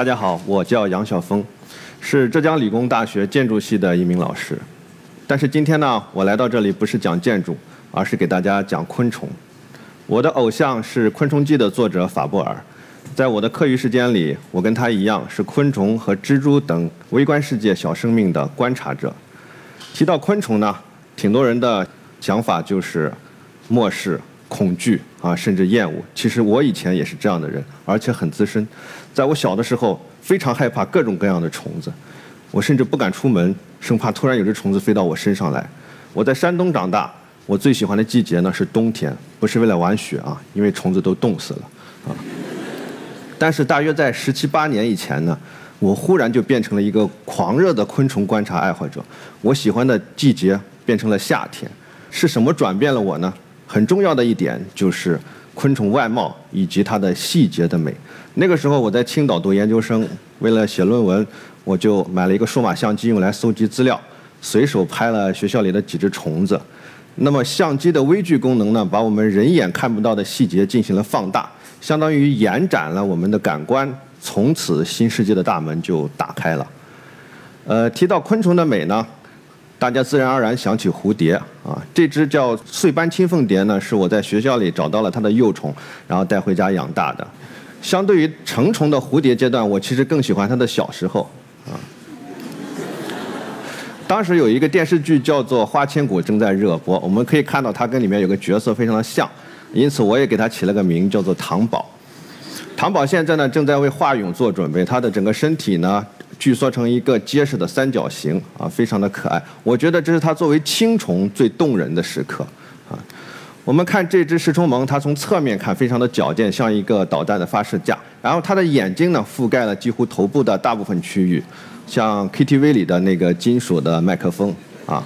大家好，我叫杨晓峰，是浙江理工大学建筑系的一名老师。但是今天呢，我来到这里不是讲建筑，而是给大家讲昆虫。我的偶像是《昆虫记》的作者法布尔，在我的课余时间里，我跟他一样是昆虫和蜘蛛等微观世界小生命的观察者。提到昆虫呢，挺多人的想法就是漠视、恐惧啊，甚至厌恶。其实我以前也是这样的人，而且很资深。在我小的时候，非常害怕各种各样的虫子，我甚至不敢出门，生怕突然有只虫子飞到我身上来。我在山东长大。我最喜欢的季节呢是冬天，不是为了玩雪啊，因为虫子都冻死了啊。但是大约在十七八年以前呢，我忽然就变成了一个狂热的昆虫观察爱好者。我喜欢的季节变成了夏天，是什么转变了我呢？很重要的一点就是昆虫外貌以及它的细节的美。那个时候我在青岛读研究生，为了写论文，我就买了一个数码相机用来搜集资料，随手拍了学校里的几只虫子。那么相机的微距功能呢，把我们人眼看不到的细节进行了放大，相当于延展了我们的感官，从此新世界的大门就打开了。呃，提到昆虫的美呢，大家自然而然想起蝴蝶啊。这只叫碎斑青凤蝶呢，是我在学校里找到了它的幼虫，然后带回家养大的。相对于成虫的蝴蝶阶段，我其实更喜欢它的小时候啊。当时有一个电视剧叫做《花千骨》正在热播，我们可以看到它跟里面有个角色非常的像，因此我也给它起了个名叫做唐宝。唐宝现在呢正在为化蛹做准备，它的整个身体呢聚缩成一个结实的三角形啊，非常的可爱。我觉得这是它作为青虫最动人的时刻啊。我们看这只食虫虻，它从侧面看非常的矫健，像一个导弹的发射架，然后它的眼睛呢覆盖了几乎头部的大部分区域。像 KTV 里的那个金属的麦克风啊，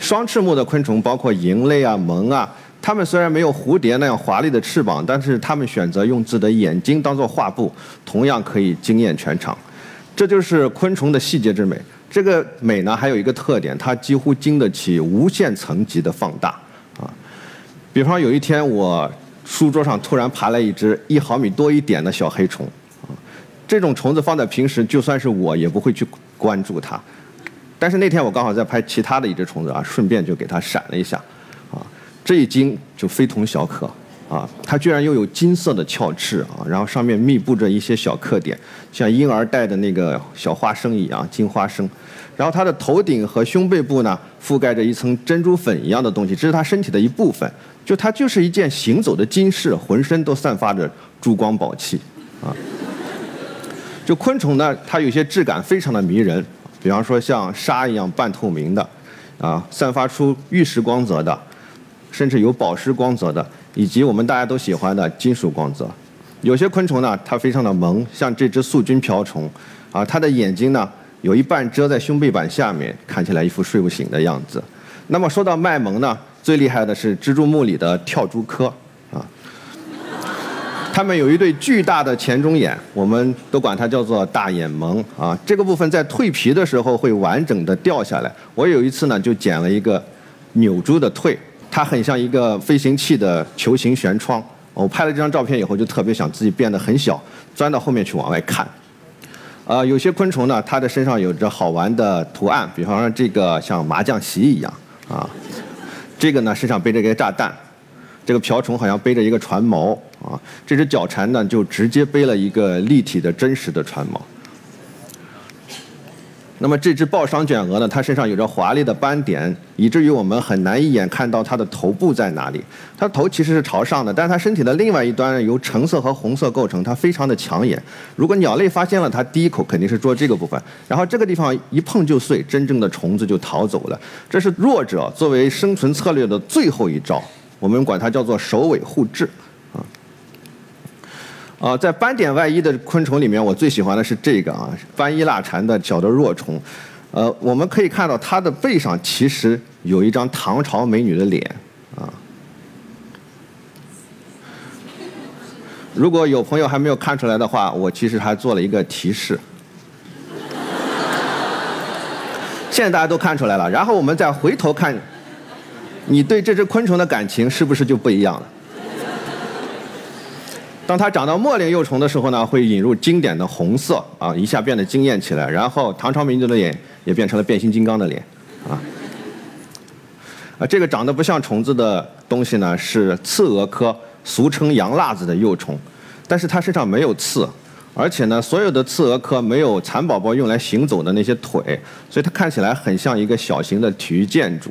双翅目的昆虫包括蝇类啊、虻啊，它们虽然没有蝴蝶那样华丽的翅膀，但是它们选择用自己的眼睛当做画布，同样可以惊艳全场。这就是昆虫的细节之美。这个美呢，还有一个特点，它几乎经得起无限层级的放大啊。比方有一天，我书桌上突然爬来一只一毫米多一点的小黑虫啊。这种虫子放在平时，就算是我也不会去关注它。但是那天我刚好在拍其他的一只虫子啊，顺便就给它闪了一下，啊，这一惊就非同小可啊！它居然又有金色的鞘翅啊，然后上面密布着一些小刻点，像婴儿戴的那个小花生一样金花生。然后它的头顶和胸背部呢，覆盖着一层珍珠粉一样的东西，这是它身体的一部分。就它就是一件行走的金饰，浑身都散发着珠光宝气啊！就昆虫呢，它有些质感非常的迷人，比方说像沙一样半透明的，啊，散发出玉石光泽的，甚至有宝石光泽的，以及我们大家都喜欢的金属光泽。有些昆虫呢，它非常的萌，像这只素菌瓢虫，啊，它的眼睛呢有一半遮在胸背板下面，看起来一副睡不醒的样子。那么说到卖萌呢，最厉害的是蜘蛛目里的跳蛛科。啊它们有一对巨大的前中眼，我们都管它叫做大眼萌啊。这个部分在蜕皮的时候会完整的掉下来。我有一次呢就剪了一个扭珠的蜕，它很像一个飞行器的球形舷窗。我拍了这张照片以后就特别想自己变得很小，钻到后面去往外看。呃，有些昆虫呢，它的身上有着好玩的图案，比方说这个像麻将席一样啊，这个呢身上背着一个炸弹。这个瓢虫好像背着一个船锚啊，这只角蝉呢就直接背了一个立体的真实的船锚。那么这只抱伤卷蛾呢，它身上有着华丽的斑点，以至于我们很难一眼看到它的头部在哪里。它头其实是朝上的，但是它身体的另外一端由橙色和红色构成，它非常的抢眼。如果鸟类发现了它，第一口肯定是捉这个部分，然后这个地方一碰就碎，真正的虫子就逃走了。这是弱者作为生存策略的最后一招。我们管它叫做首尾互制，啊，在斑点外衣的昆虫里面，我最喜欢的是这个啊，斑衣蜡蝉的小的若虫，呃，我们可以看到它的背上其实有一张唐朝美女的脸，啊，如果有朋友还没有看出来的话，我其实还做了一个提示，现在大家都看出来了，然后我们再回头看。你对这只昆虫的感情是不是就不一样了？当它长到末龄幼虫的时候呢，会引入经典的红色啊，一下变得惊艳起来。然后唐朝民族的脸也变成了变形金刚的脸，啊，啊，这个长得不像虫子的东西呢，是刺蛾科，俗称洋辣子的幼虫，但是它身上没有刺，而且呢，所有的刺蛾科没有蚕宝宝用来行走的那些腿，所以它看起来很像一个小型的体育建筑。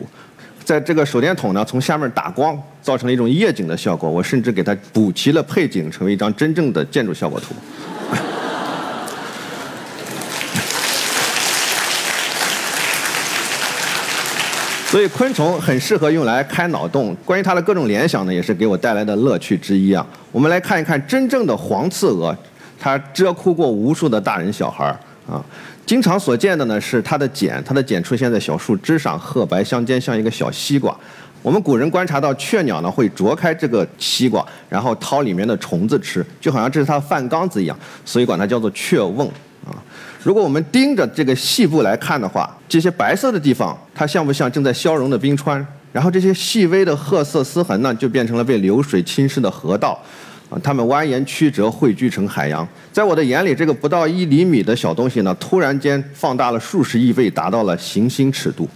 在这个手电筒呢，从下面打光，造成了一种夜景的效果。我甚至给它补齐了配景，成为一张真正的建筑效果图。所以昆虫很适合用来开脑洞。关于它的各种联想呢，也是给我带来的乐趣之一啊。我们来看一看真正的黄刺蛾，它蛰哭过无数的大人小孩啊。经常所见的呢是它的茧，它的茧出现在小树枝上，褐白相间，像一个小西瓜。我们古人观察到雀鸟呢会啄开这个西瓜，然后掏里面的虫子吃，就好像这是它的饭缸子一样，所以管它叫做雀瓮啊。如果我们盯着这个细部来看的话，这些白色的地方，它像不像正在消融的冰川？然后这些细微的褐色丝痕呢，就变成了被流水侵蚀的河道。它们蜿蜒曲折，汇聚成海洋。在我的眼里，这个不到一厘米的小东西呢，突然间放大了数十亿倍，达到了行星尺度。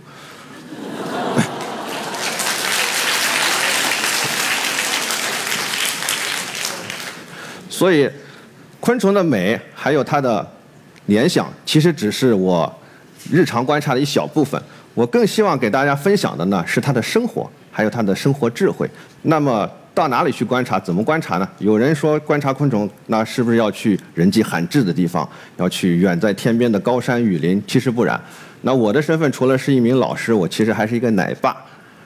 所以，昆虫的美还有它的联想，其实只是我日常观察的一小部分。我更希望给大家分享的呢，是它的生活，还有它的生活智慧。那么。到哪里去观察？怎么观察呢？有人说观察昆虫，那是不是要去人迹罕至的地方，要去远在天边的高山雨林？其实不然。那我的身份除了是一名老师，我其实还是一个奶爸，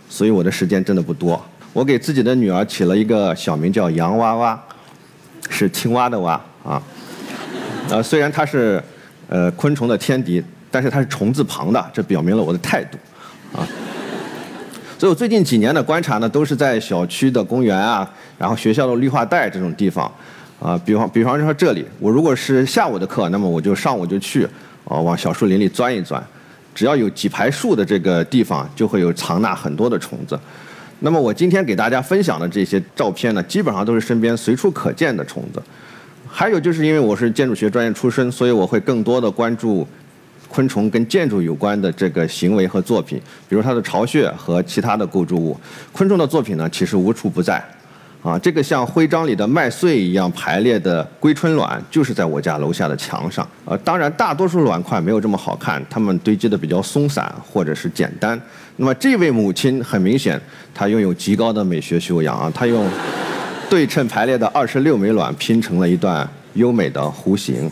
所以我的时间真的不多。我给自己的女儿起了一个小名叫洋娃娃，是青蛙的蛙啊。呃，虽然它是呃昆虫的天敌，但是它是虫字旁的，这表明了我的态度啊。所以我最近几年的观察呢，都是在小区的公园啊，然后学校的绿化带这种地方，啊，比方比方说这里，我如果是下午的课，那么我就上午就去，啊，往小树林里钻一钻，只要有几排树的这个地方，就会有藏纳很多的虫子。那么我今天给大家分享的这些照片呢，基本上都是身边随处可见的虫子。还有就是因为我是建筑学专业出身，所以我会更多的关注。昆虫跟建筑有关的这个行为和作品，比如它的巢穴和其他的构筑物，昆虫的作品呢，其实无处不在。啊，这个像徽章里的麦穗一样排列的归春卵，就是在我家楼下的墙上。呃，当然，大多数卵块没有这么好看，它们堆积的比较松散或者是简单。那么这位母亲很明显，她拥有极高的美学修养啊，她用对称排列的二十六枚卵拼成了一段优美的弧形。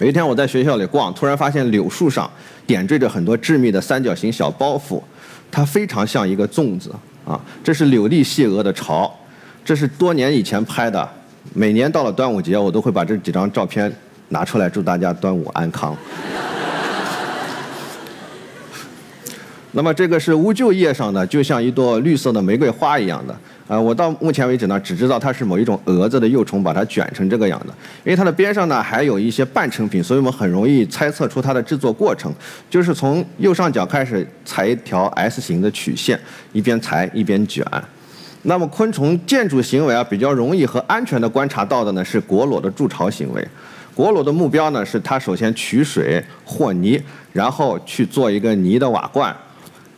有一天我在学校里逛，突然发现柳树上点缀着很多致密的三角形小包袱，它非常像一个粽子啊！这是柳地细蛾的巢，这是多年以前拍的。每年到了端午节，我都会把这几张照片拿出来，祝大家端午安康。那么这个是乌桕叶上的，就像一朵绿色的玫瑰花一样的。呃，我到目前为止呢，只知道它是某一种蛾子的幼虫把它卷成这个样子。因为它的边上呢还有一些半成品，所以我们很容易猜测出它的制作过程，就是从右上角开始裁一条 S 型的曲线，一边裁一边卷。那么昆虫建筑行为啊，比较容易和安全的观察到的呢是果裸的筑巢行为。果裸的目标呢是它首先取水和泥，然后去做一个泥的瓦罐。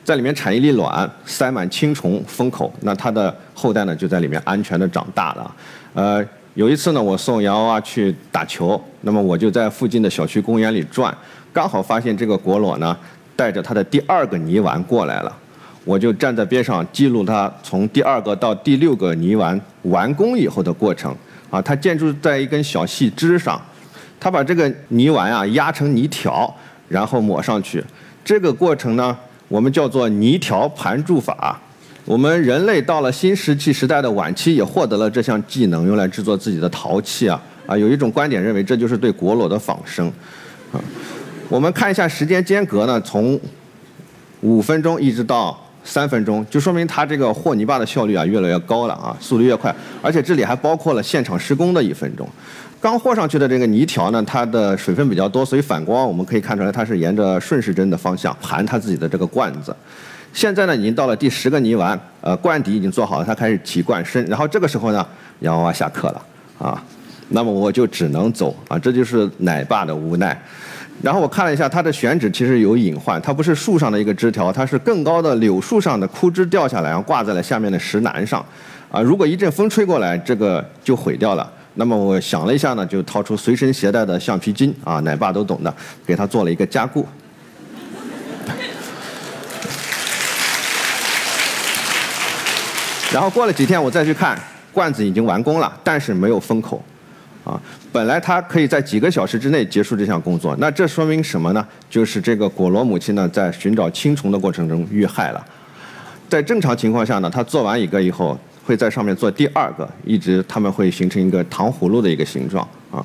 在里面产一粒卵，塞满青虫封口，那它的后代呢就在里面安全的长大了。呃，有一次呢，我送洋娃娃去打球，那么我就在附近的小区公园里转，刚好发现这个果裸呢带着它的第二个泥丸过来了，我就站在边上记录它从第二个到第六个泥丸完工以后的过程。啊，它建筑在一根小细枝上，它把这个泥丸啊压成泥条，然后抹上去，这个过程呢。我们叫做泥条盘筑法。我们人类到了新石器时代的晚期，也获得了这项技能，用来制作自己的陶器啊啊！有一种观点认为，这就是对果裸的仿生。啊，我们看一下时间间隔呢，从五分钟一直到三分钟，就说明它这个和泥巴的效率啊越来越高了啊，速度越快。而且这里还包括了现场施工的一分钟。刚和上去的这个泥条呢，它的水分比较多，所以反光我们可以看出来它是沿着顺时针的方向盘它自己的这个罐子。现在呢，已经到了第十个泥丸，呃，罐底已经做好了，它开始提罐身。然后这个时候呢，洋娃娃下课了。啊，那么我就只能走啊，这就是奶爸的无奈。然后我看了一下它的选址，其实有隐患，它不是树上的一个枝条，它是更高的柳树上的枯枝掉下来，然后挂在了下面的石栏上，啊，如果一阵风吹过来，这个就毁掉了。那么我想了一下呢，就掏出随身携带的橡皮筋啊，奶爸都懂的，给它做了一个加固。然后过了几天，我再去看，罐子已经完工了，但是没有封口，啊，本来它可以在几个小时之内结束这项工作，那这说明什么呢？就是这个果螺母亲呢，在寻找青虫的过程中遇害了。在正常情况下呢，它做完一个以后。会在上面做第二个，一直它们会形成一个糖葫芦的一个形状啊，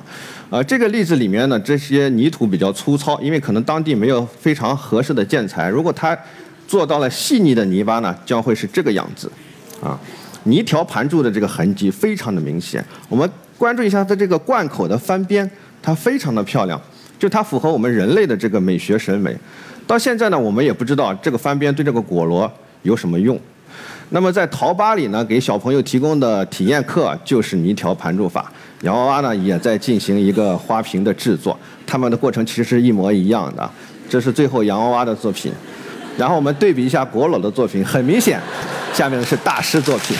呃，这个例子里面呢，这些泥土比较粗糙，因为可能当地没有非常合适的建材。如果它做到了细腻的泥巴呢，将会是这个样子，啊，泥条盘住的这个痕迹非常的明显。我们关注一下它这个罐口的翻边，它非常的漂亮，就它符合我们人类的这个美学审美。到现在呢，我们也不知道这个翻边对这个果螺有什么用。那么在淘吧里呢，给小朋友提供的体验课就是泥条盘住法。洋娃娃呢也在进行一个花瓶的制作，他们的过程其实一模一样的。这是最后洋娃娃的作品，然后我们对比一下国老的作品，很明显，下面是大师作品。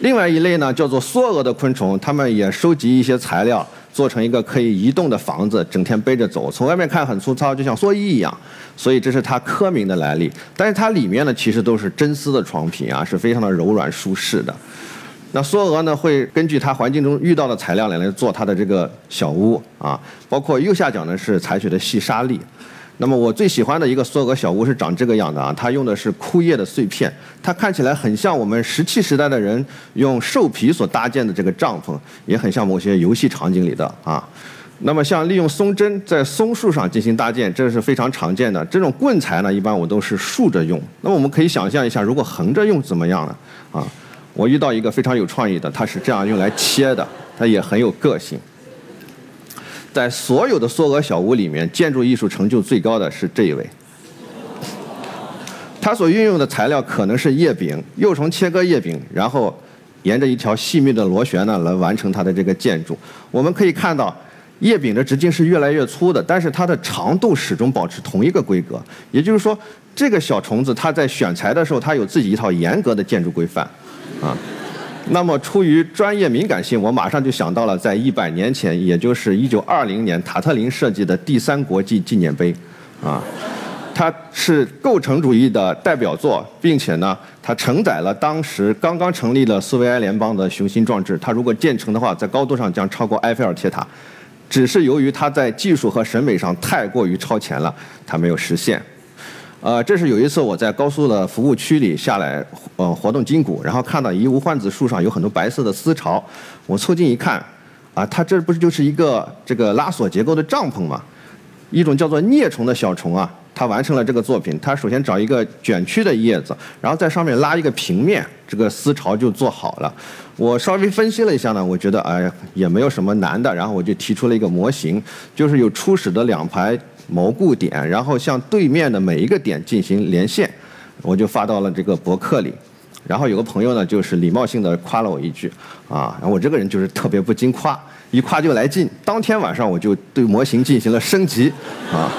另外一类呢叫做梭蛾的昆虫，它们也收集一些材料。做成一个可以移动的房子，整天背着走，从外面看很粗糙，就像蓑衣一样，所以这是它科名的来历。但是它里面呢，其实都是真丝的床品啊，是非常的柔软舒适的。那梭蛾呢，会根据它环境中遇到的材料来来做它的这个小屋啊，包括右下角呢是采取的细沙粒。那么我最喜欢的一个梭蛾小屋是长这个样的啊，它用的是枯叶的碎片，它看起来很像我们石器时代的人用兽皮所搭建的这个帐篷，也很像某些游戏场景里的啊。那么像利用松针在松树上进行搭建，这是非常常见的。这种棍材呢，一般我都是竖着用。那么我们可以想象一下，如果横着用怎么样呢？啊，我遇到一个非常有创意的，它是这样用来切的，它也很有个性。在所有的梭蛾小屋里面，建筑艺术成就最高的是这一位。他所运用的材料可能是叶柄，幼虫切割叶柄，然后沿着一条细密的螺旋呢来完成它的这个建筑。我们可以看到，叶柄的直径是越来越粗的，但是它的长度始终保持同一个规格。也就是说，这个小虫子它在选材的时候，它有自己一套严格的建筑规范，啊。那么，出于专业敏感性，我马上就想到了在一百年前，也就是一九二零年，塔特林设计的第三国际纪念碑，啊，它是构成主义的代表作，并且呢，它承载了当时刚刚成立了苏维埃联邦的雄心壮志。它如果建成的话，在高度上将超过埃菲尔铁塔，只是由于它在技术和审美上太过于超前了，它没有实现。呃，这是有一次我在高速的服务区里下来，呃，活动筋骨，然后看到一无患子树上有很多白色的丝巢，我凑近一看，啊，它这不是就是一个这个拉锁结构的帐篷吗？一种叫做啮虫的小虫啊，它完成了这个作品。它首先找一个卷曲的叶子，然后在上面拉一个平面，这个丝巢就做好了。我稍微分析了一下呢，我觉得哎呀也没有什么难的，然后我就提出了一个模型，就是有初始的两排。锚固点，然后向对面的每一个点进行连线，我就发到了这个博客里。然后有个朋友呢，就是礼貌性的夸了我一句，啊，我这个人就是特别不经夸，一夸就来劲。当天晚上我就对模型进行了升级，啊，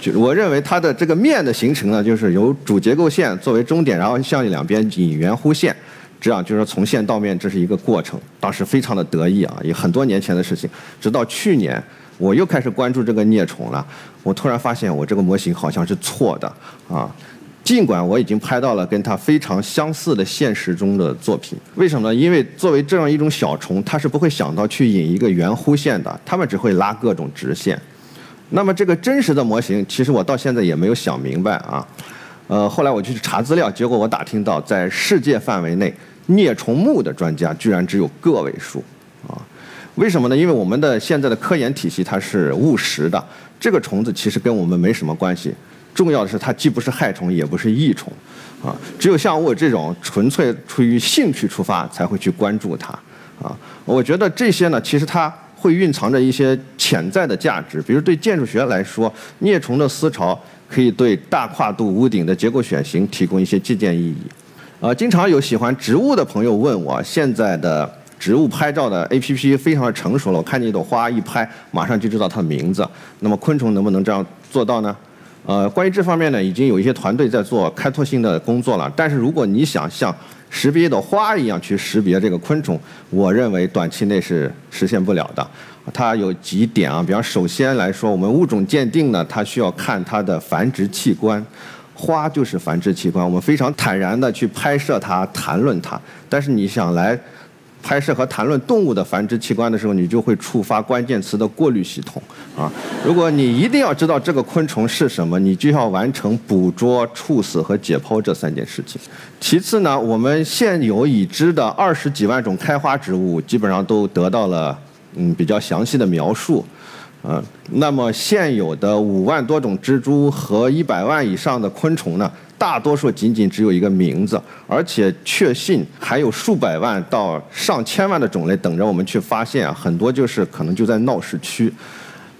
就我认为它的这个面的形成呢，就是由主结构线作为终点，然后向两边引圆弧线，这样就是说从线到面这是一个过程。当时非常的得意啊，也很多年前的事情，直到去年。我又开始关注这个啮虫了，我突然发现我这个模型好像是错的啊！尽管我已经拍到了跟它非常相似的现实中的作品，为什么呢？因为作为这样一种小虫，它是不会想到去引一个圆弧线的，它们只会拉各种直线。那么这个真实的模型，其实我到现在也没有想明白啊。呃，后来我就去查资料，结果我打听到，在世界范围内，啮虫目的专家居然只有个位数。为什么呢？因为我们的现在的科研体系它是务实的，这个虫子其实跟我们没什么关系。重要的是它既不是害虫，也不是益虫，啊，只有像我这种纯粹出于兴趣出发才会去关注它，啊，我觉得这些呢，其实它会蕴藏着一些潜在的价值。比如对建筑学来说，啮虫的思潮可以对大跨度屋顶的结构选型提供一些借鉴意义。呃，经常有喜欢植物的朋友问我，现在的植物拍照的 APP 非常的成熟了，我看见一朵花一拍，马上就知道它的名字。那么昆虫能不能这样做到呢？呃，关于这方面呢，已经有一些团队在做开拓性的工作了。但是如果你想像识别一朵花一样去识别这个昆虫，我认为短期内是实现不了的。它有几点啊，比方首先来说，我们物种鉴定呢，它需要看它的繁殖器官，花就是繁殖器官，我们非常坦然的去拍摄它、谈论它。但是你想来。拍摄和谈论动物的繁殖器官的时候，你就会触发关键词的过滤系统啊。如果你一定要知道这个昆虫是什么，你就要完成捕捉、处死和解剖这三件事情。其次呢，我们现有已知的二十几万种开花植物，基本上都得到了嗯比较详细的描述。嗯，那么现有的五万多种蜘蛛和一百万以上的昆虫呢？大多数仅仅只有一个名字，而且确信还有数百万到上千万的种类等着我们去发现啊！很多就是可能就在闹市区。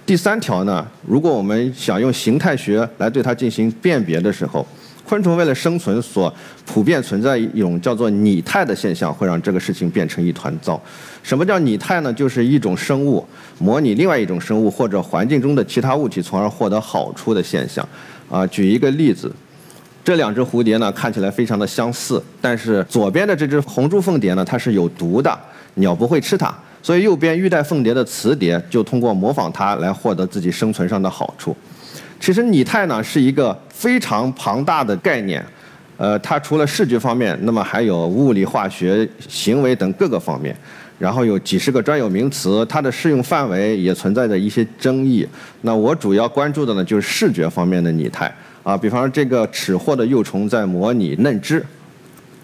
第三条呢，如果我们想用形态学来对它进行辨别的时候，昆虫为了生存所普遍存在一种叫做拟态的现象，会让这个事情变成一团糟。什么叫拟态呢？就是一种生物模拟另外一种生物或者环境中的其他物体，从而获得好处的现象。啊，举一个例子。这两只蝴蝶呢，看起来非常的相似，但是左边的这只红珠凤蝶呢，它是有毒的，鸟不会吃它，所以右边玉带凤蝶的雌蝶就通过模仿它来获得自己生存上的好处。其实拟态呢是一个非常庞大的概念，呃，它除了视觉方面，那么还有物理、化学、行为等各个方面，然后有几十个专有名词，它的适用范围也存在着一些争议。那我主要关注的呢，就是视觉方面的拟态。啊，比方说这个齿货的幼虫在模拟嫩枝，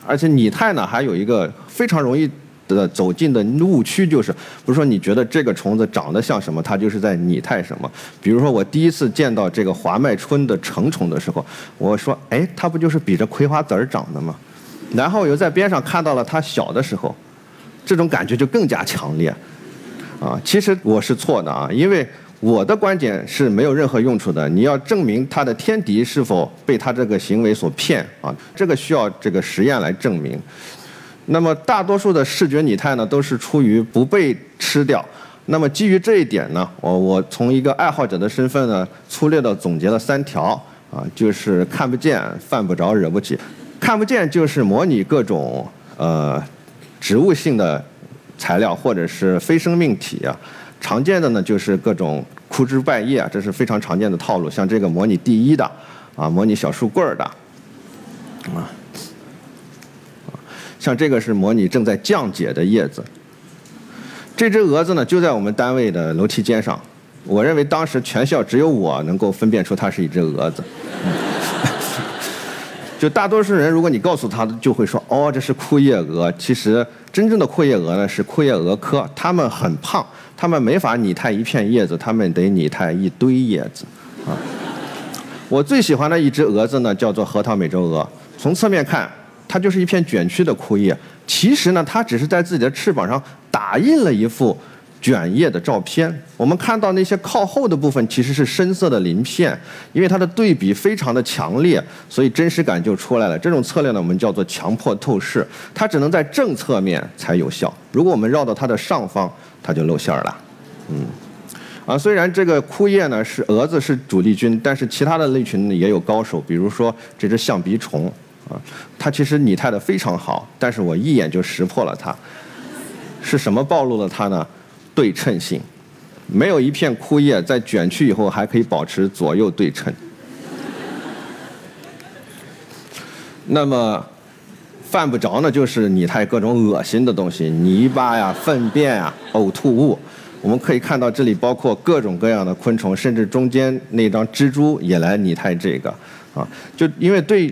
而且拟态呢还有一个非常容易的走进的误区，就是不是说你觉得这个虫子长得像什么，它就是在拟态什么。比如说我第一次见到这个华麦春的成虫的时候，我说，哎，它不就是比着葵花籽儿长的吗？然后又在边上看到了它小的时候，这种感觉就更加强烈。啊，其实我是错的啊，因为。我的观点是没有任何用处的。你要证明它的天敌是否被它这个行为所骗啊？这个需要这个实验来证明。那么大多数的视觉拟态呢，都是出于不被吃掉。那么基于这一点呢，我我从一个爱好者的身份呢，粗略的总结了三条啊，就是看不见、犯不着、惹不起。看不见就是模拟各种呃植物性的材料或者是非生命体啊。常见的呢就是各种枯枝败叶啊，这是非常常见的套路。像这个模拟第一的，啊，模拟小树棍儿的，啊，像这个是模拟正在降解的叶子。这只蛾子呢就在我们单位的楼梯间上，我认为当时全校只有我能够分辨出它是一只蛾子。就大多数人，如果你告诉他，就会说：“哦，这是枯叶蛾。”其实真正的枯叶蛾呢是枯叶蛾科，它们很胖。它们没法拟态一片叶子，它们得拟态一堆叶子，啊！我最喜欢的一只蛾子呢，叫做核桃美洲蛾。从侧面看，它就是一片卷曲的枯叶。其实呢，它只是在自己的翅膀上打印了一幅卷叶的照片。我们看到那些靠后的部分，其实是深色的鳞片，因为它的对比非常的强烈，所以真实感就出来了。这种策略呢，我们叫做强迫透视，它只能在正侧面才有效。如果我们绕到它的上方，它就露馅儿了，嗯，啊，虽然这个枯叶呢是蛾子是主力军，但是其他的类群也有高手，比如说这只象鼻虫，啊，它其实拟态的非常好，但是我一眼就识破了它，是什么暴露了它呢？对称性，没有一片枯叶在卷曲以后还可以保持左右对称。那么。犯不着呢，就是拟态各种恶心的东西，泥巴呀、粪便啊、呕吐物。我们可以看到这里包括各种各样的昆虫，甚至中间那张蜘蛛也来拟态这个啊。就因为对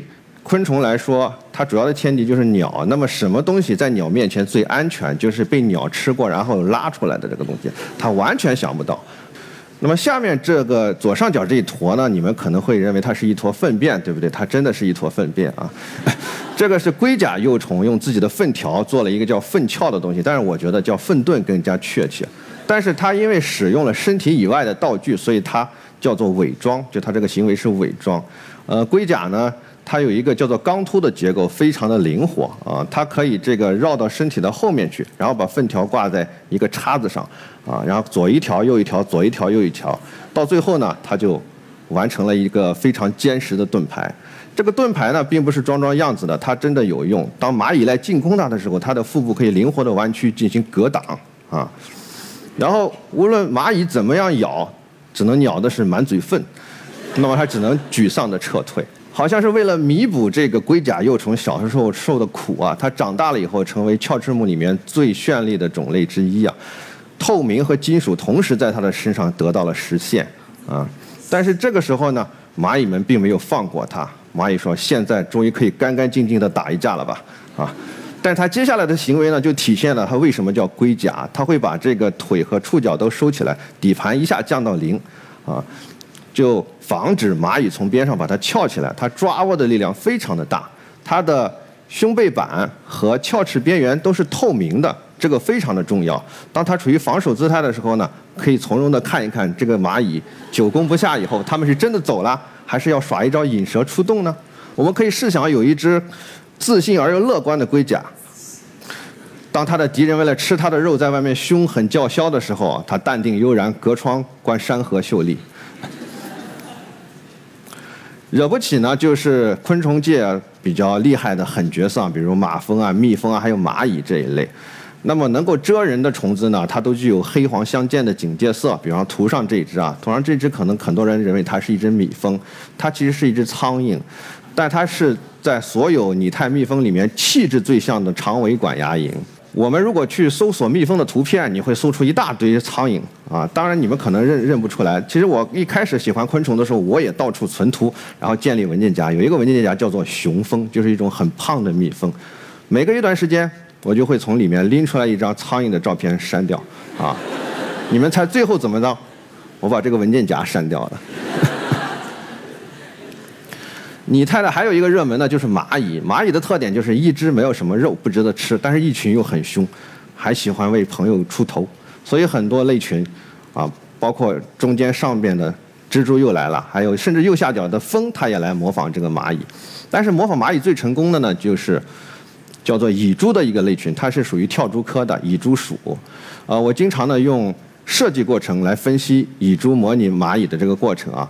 昆虫来说，它主要的天敌就是鸟。那么什么东西在鸟面前最安全？就是被鸟吃过然后拉出来的这个东西，它完全想不到。那么下面这个左上角这一坨呢，你们可能会认为它是一坨粪便，对不对？它真的是一坨粪便啊。这个是龟甲幼虫用自己的粪条做了一个叫粪壳的东西，但是我觉得叫粪盾更加确切。但是它因为使用了身体以外的道具，所以它叫做伪装，就它这个行为是伪装。呃，龟甲呢？它有一个叫做钢突的结构，非常的灵活啊，它可以这个绕到身体的后面去，然后把粪条挂在一个叉子上啊，然后左一条右一条，左一条右一条，到最后呢，它就完成了一个非常坚实的盾牌。这个盾牌呢，并不是装装样子的，它真的有用。当蚂蚁来进攻它的时候，它的腹部可以灵活的弯曲进行格挡啊。然后无论蚂蚁怎么样咬，只能咬的是满嘴粪，那么它只能沮丧的撤退。好像是为了弥补这个龟甲幼虫小时候受的苦啊，它长大了以后成为鞘翅目里面最绚丽的种类之一啊，透明和金属同时在它的身上得到了实现啊。但是这个时候呢，蚂蚁们并没有放过它。蚂蚁说：“现在终于可以干干净净的打一架了吧？”啊，但它接下来的行为呢，就体现了它为什么叫龟甲，它会把这个腿和触角都收起来，底盘一下降到零啊。就防止蚂蚁从边上把它翘起来，它抓握的力量非常的大。它的胸背板和鞘翅边缘都是透明的，这个非常的重要。当它处于防守姿态的时候呢，可以从容的看一看这个蚂蚁久攻不下以后，它们是真的走了，还是要耍一招引蛇出洞呢？我们可以试想，有一只自信而又乐观的龟甲，当它的敌人为了吃它的肉，在外面凶狠叫嚣的时候，它淡定悠然，隔窗观山河秀丽。惹不起呢，就是昆虫界比较厉害的狠角色，比如马蜂啊、蜜蜂啊，还有蚂蚁这一类。那么能够蛰人的虫子呢，它都具有黑黄相间的警戒色。比方图上这只啊，图上这只可能很多人认为它是一只蜜蜂，它其实是一只苍蝇，但它是在所有拟态蜜蜂里面气质最像的长尾管牙龈。我们如果去搜索蜜蜂的图片，你会搜出一大堆苍蝇啊！当然你们可能认认不出来。其实我一开始喜欢昆虫的时候，我也到处存图，然后建立文件夹。有一个文件夹叫做雄蜂，就是一种很胖的蜜蜂。每隔一段时间，我就会从里面拎出来一张苍蝇的照片删掉啊！你们猜最后怎么着？我把这个文件夹删掉了。拟态的还有一个热门呢，就是蚂蚁。蚂蚁的特点就是一只没有什么肉，不值得吃，但是一群又很凶，还喜欢为朋友出头。所以很多类群，啊，包括中间上边的蜘蛛又来了，还有甚至右下角的蜂，它也来模仿这个蚂蚁。但是模仿蚂蚁最成功的呢，就是叫做蚁蛛的一个类群，它是属于跳蛛科的蚁蛛属。呃，我经常呢用设计过程来分析蚁蛛模拟蚂蚁的这个过程啊。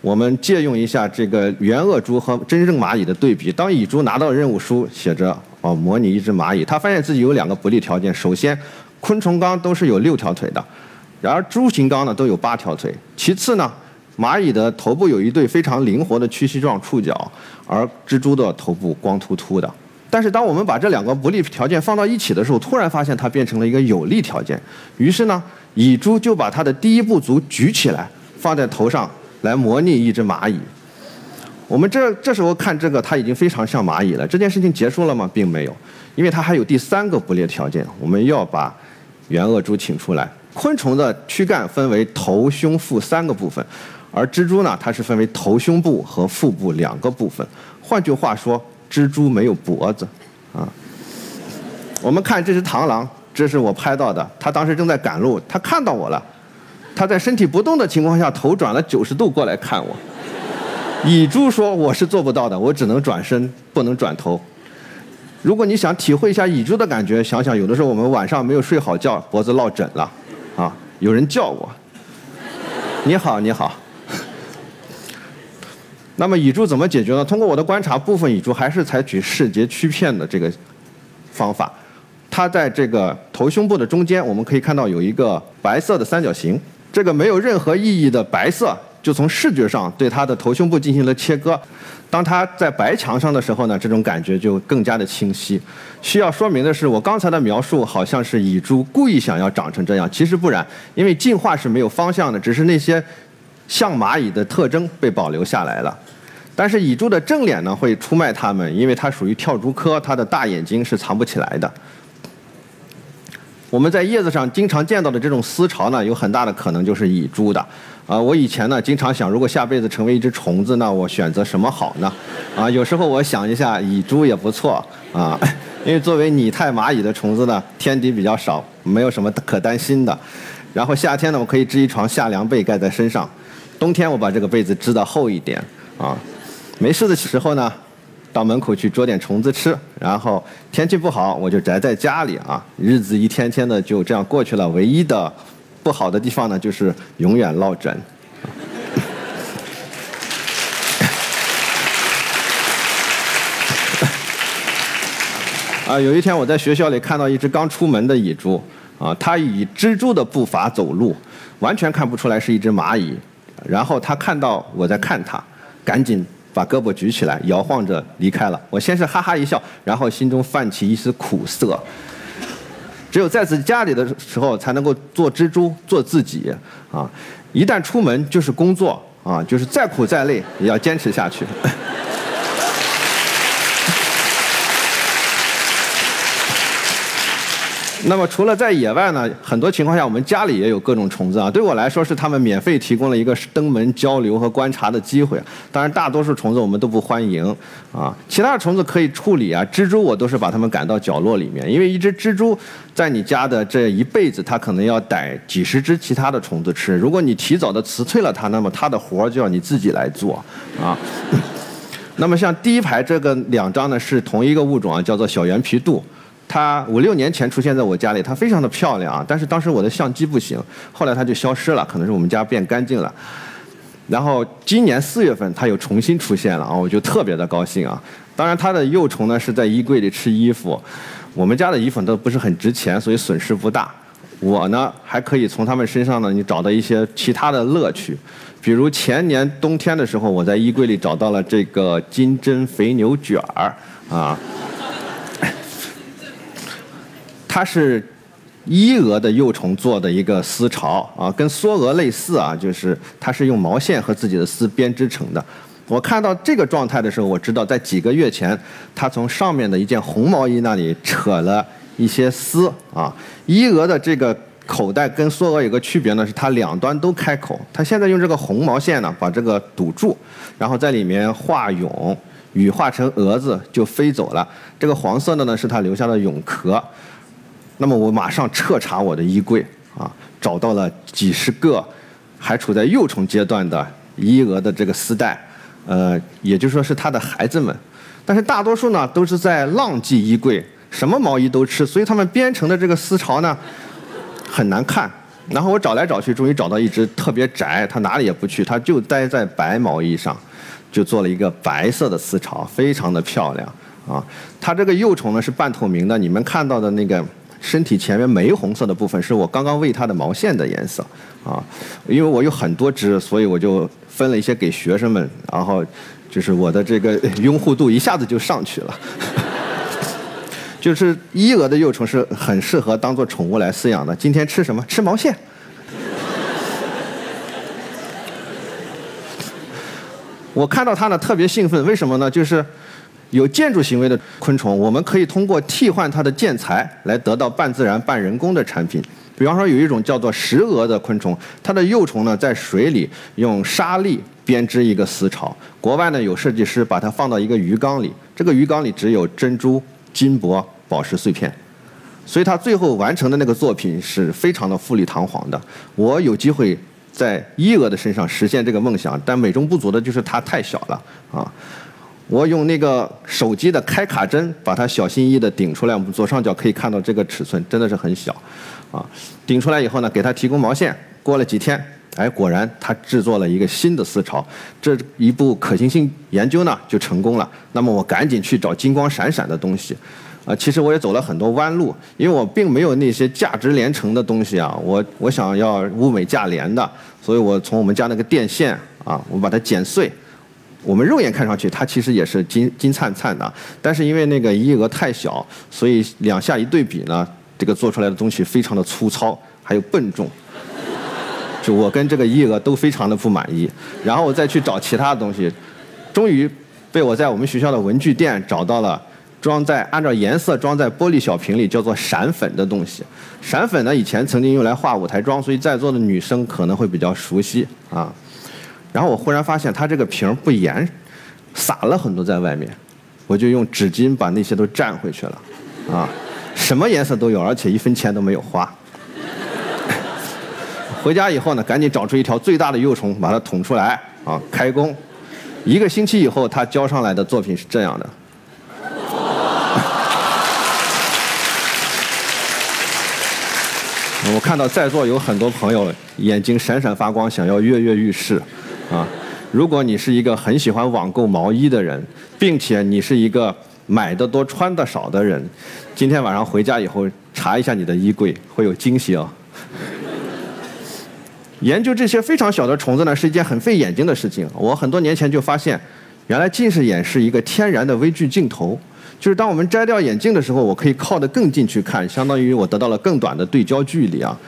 我们借用一下这个原鳄蛛和真正蚂蚁的对比。当蚁蛛拿到任务书，写着“哦，模拟一只蚂蚁”，它发现自己有两个不利条件：首先，昆虫纲都是有六条腿的，然而蛛形纲呢都有八条腿；其次呢，蚂蚁的头部有一对非常灵活的屈膝状触角，而蜘蛛的头部光秃秃的。但是，当我们把这两个不利条件放到一起的时候，突然发现它变成了一个有利条件。于是呢，蚁蛛就把它的第一步足举起来，放在头上。来模拟一只蚂蚁，我们这这时候看这个，它已经非常像蚂蚁了。这件事情结束了吗？并没有，因为它还有第三个不利条件。我们要把原鳄蛛请出来。昆虫的躯干分为头、胸、腹三个部分，而蜘蛛呢，它是分为头、胸部和腹部两个部分。换句话说，蜘蛛没有脖子啊。我们看这只螳螂，这是我拍到的，它当时正在赶路，它看到我了。他在身体不动的情况下，头转了九十度过来看我。蚁蛛说：“我是做不到的，我只能转身，不能转头。”如果你想体会一下蚁蛛的感觉，想想有的时候我们晚上没有睡好觉，脖子落枕了，啊，有人叫我，你好，你好。那么蚁蛛怎么解决呢？通过我的观察，部分蚁蛛还是采取视觉曲片的这个方法。它在这个头胸部的中间，我们可以看到有一个白色的三角形。这个没有任何意义的白色，就从视觉上对它的头胸部进行了切割。当它在白墙上的时候呢，这种感觉就更加的清晰。需要说明的是，我刚才的描述好像是蚁蛛故意想要长成这样，其实不然，因为进化是没有方向的，只是那些像蚂蚁的特征被保留下来了。但是蚁蛛的正脸呢会出卖它们，因为它属于跳蛛科，它的大眼睛是藏不起来的。我们在叶子上经常见到的这种丝巢呢，有很大的可能就是蚁蛛的。啊，我以前呢经常想，如果下辈子成为一只虫子，那我选择什么好呢？啊，有时候我想一下，蚁蛛也不错啊，因为作为拟态蚂蚁的虫子呢，天敌比较少，没有什么可担心的。然后夏天呢，我可以织一床夏凉被盖在身上；冬天我把这个被子织得厚一点啊。没事的时候呢。到门口去捉点虫子吃，然后天气不好我就宅在家里啊，日子一天天的就这样过去了。唯一的不好的地方呢，就是永远落枕。啊，有一天我在学校里看到一只刚出门的蚁蛛，啊，它以蜘蛛的步伐走路，完全看不出来是一只蚂蚁。然后它看到我在看它，赶紧。把胳膊举起来，摇晃着离开了。我先是哈哈一笑，然后心中泛起一丝苦涩。只有在自己家里的时候，才能够做蜘蛛，做自己啊！一旦出门就是工作啊，就是再苦再累也要坚持下去。那么除了在野外呢，很多情况下我们家里也有各种虫子啊。对我来说是他们免费提供了一个登门交流和观察的机会。当然大多数虫子我们都不欢迎啊。其他的虫子可以处理啊，蜘蛛我都是把它们赶到角落里面，因为一只蜘蛛在你家的这一辈子，它可能要逮几十只其他的虫子吃。如果你提早的辞退了它，那么它的活就要你自己来做啊。那么像第一排这个两张呢是同一个物种啊，叫做小圆皮杜。它五六年前出现在我家里，它非常的漂亮啊，但是当时我的相机不行，后来它就消失了，可能是我们家变干净了。然后今年四月份它又重新出现了啊，我就特别的高兴啊。当然它的幼虫呢是在衣柜里吃衣服，我们家的衣服都不是很值钱，所以损失不大。我呢还可以从它们身上呢你找到一些其他的乐趣，比如前年冬天的时候，我在衣柜里找到了这个金针肥牛卷儿啊。它是伊蛾的幼虫做的一个丝巢啊，跟梭蛾类似啊，就是它是用毛线和自己的丝编织成的。我看到这个状态的时候，我知道在几个月前，它从上面的一件红毛衣那里扯了一些丝啊。伊蛾的这个口袋跟梭蛾有个区别呢，是它两端都开口。它现在用这个红毛线呢，把这个堵住，然后在里面化蛹，羽化成蛾子就飞走了。这个黄色的呢，是它留下的蛹壳。那么我马上彻查我的衣柜啊，找到了几十个还处在幼虫阶段的伊蛾的这个丝带，呃，也就是说是它的孩子们，但是大多数呢都是在浪迹衣柜，什么毛衣都吃，所以它们编成的这个丝巢呢很难看。然后我找来找去，终于找到一只特别窄，它哪里也不去，它就待在白毛衣上，就做了一个白色的丝巢，非常的漂亮啊。它这个幼虫呢是半透明的，你们看到的那个。身体前面玫红色的部分是我刚刚喂它的毛线的颜色，啊，因为我有很多只，所以我就分了一些给学生们，然后就是我的这个拥护度一下子就上去了。就是伊蛾的幼虫是很适合当做宠物来饲养的。今天吃什么？吃毛线。我看到它呢特别兴奋，为什么呢？就是。有建筑行为的昆虫，我们可以通过替换它的建材来得到半自然半人工的产品。比方说，有一种叫做石蛾的昆虫，它的幼虫呢在水里用沙粒编织一个丝巢。国外呢有设计师把它放到一个鱼缸里，这个鱼缸里只有珍珠、金箔、宝石碎片，所以它最后完成的那个作品是非常的富丽堂皇的。我有机会在伊蛾的身上实现这个梦想，但美中不足的就是它太小了啊。我用那个手机的开卡针把它小心翼翼地顶出来，我们左上角可以看到这个尺寸真的是很小，啊，顶出来以后呢，给它提供毛线，过了几天，哎，果然它制作了一个新的丝巢，这一步可行性研究呢就成功了。那么我赶紧去找金光闪闪的东西，啊，其实我也走了很多弯路，因为我并没有那些价值连城的东西啊，我我想要物美价廉的，所以我从我们家那个电线啊，我把它剪碎。我们肉眼看上去，它其实也是金金灿灿的，但是因为那个一额太小，所以两下一对比呢，这个做出来的东西非常的粗糙，还有笨重。就我跟这个一额都非常的不满意，然后我再去找其他的东西，终于被我在我们学校的文具店找到了装在按照颜色装在玻璃小瓶里，叫做闪粉的东西。闪粉呢，以前曾经用来画舞台妆，所以在座的女生可能会比较熟悉啊。然后我忽然发现它这个瓶不严，洒了很多在外面，我就用纸巾把那些都蘸回去了，啊，什么颜色都有，而且一分钱都没有花。回家以后呢，赶紧找出一条最大的幼虫，把它捅出来啊，开工。一个星期以后，他交上来的作品是这样的。我看到在座有很多朋友眼睛闪闪发光，想要跃跃欲试，啊！如果你是一个很喜欢网购毛衣的人，并且你是一个买的多穿的少的人，今天晚上回家以后查一下你的衣柜，会有惊喜哦。研究这些非常小的虫子呢，是一件很费眼睛的事情。我很多年前就发现，原来近视眼是一个天然的微距镜头，就是当我们摘掉眼镜的时候，我可以靠得更近去看，相当于我得到了更短的对焦距离啊。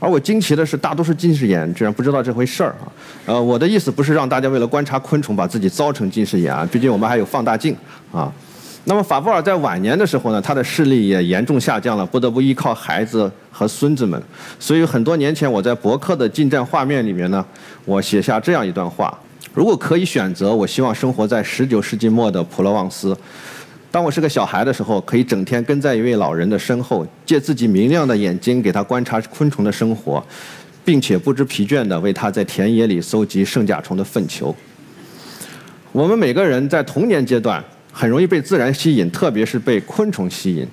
而我惊奇的是，大多数近视眼居然不知道这回事儿啊。呃，我的意思不是让大家为了观察昆虫把自己糟成近视眼啊，毕竟我们还有放大镜啊。那么法布尔在晚年的时候呢，他的视力也严重下降了，不得不依靠孩子和孙子们。所以很多年前，我在博客的近战画面里面呢，我写下这样一段话：如果可以选择，我希望生活在十九世纪末的普罗旺斯。当我是个小孩的时候，可以整天跟在一位老人的身后，借自己明亮的眼睛给他观察昆虫的生活，并且不知疲倦地为他在田野里搜集圣甲虫的粪球。我们每个人在童年阶段。很容易被自然吸引，特别是被昆虫吸引。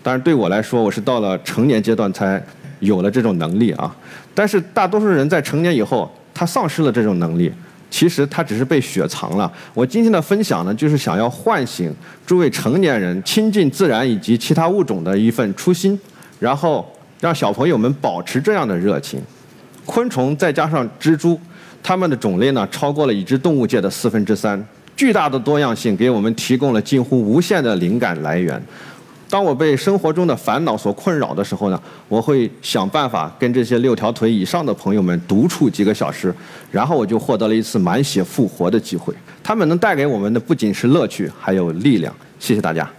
当然，对我来说，我是到了成年阶段才有了这种能力啊。但是，大多数人在成年以后，他丧失了这种能力。其实，它只是被雪藏了。我今天的分享呢，就是想要唤醒诸位成年人亲近自然以及其他物种的一份初心，然后让小朋友们保持这样的热情。昆虫再加上蜘蛛，它们的种类呢，超过了已知动物界的四分之三。巨大的多样性给我们提供了近乎无限的灵感来源。当我被生活中的烦恼所困扰的时候呢，我会想办法跟这些六条腿以上的朋友们独处几个小时，然后我就获得了一次满血复活的机会。他们能带给我们的不仅是乐趣，还有力量。谢谢大家。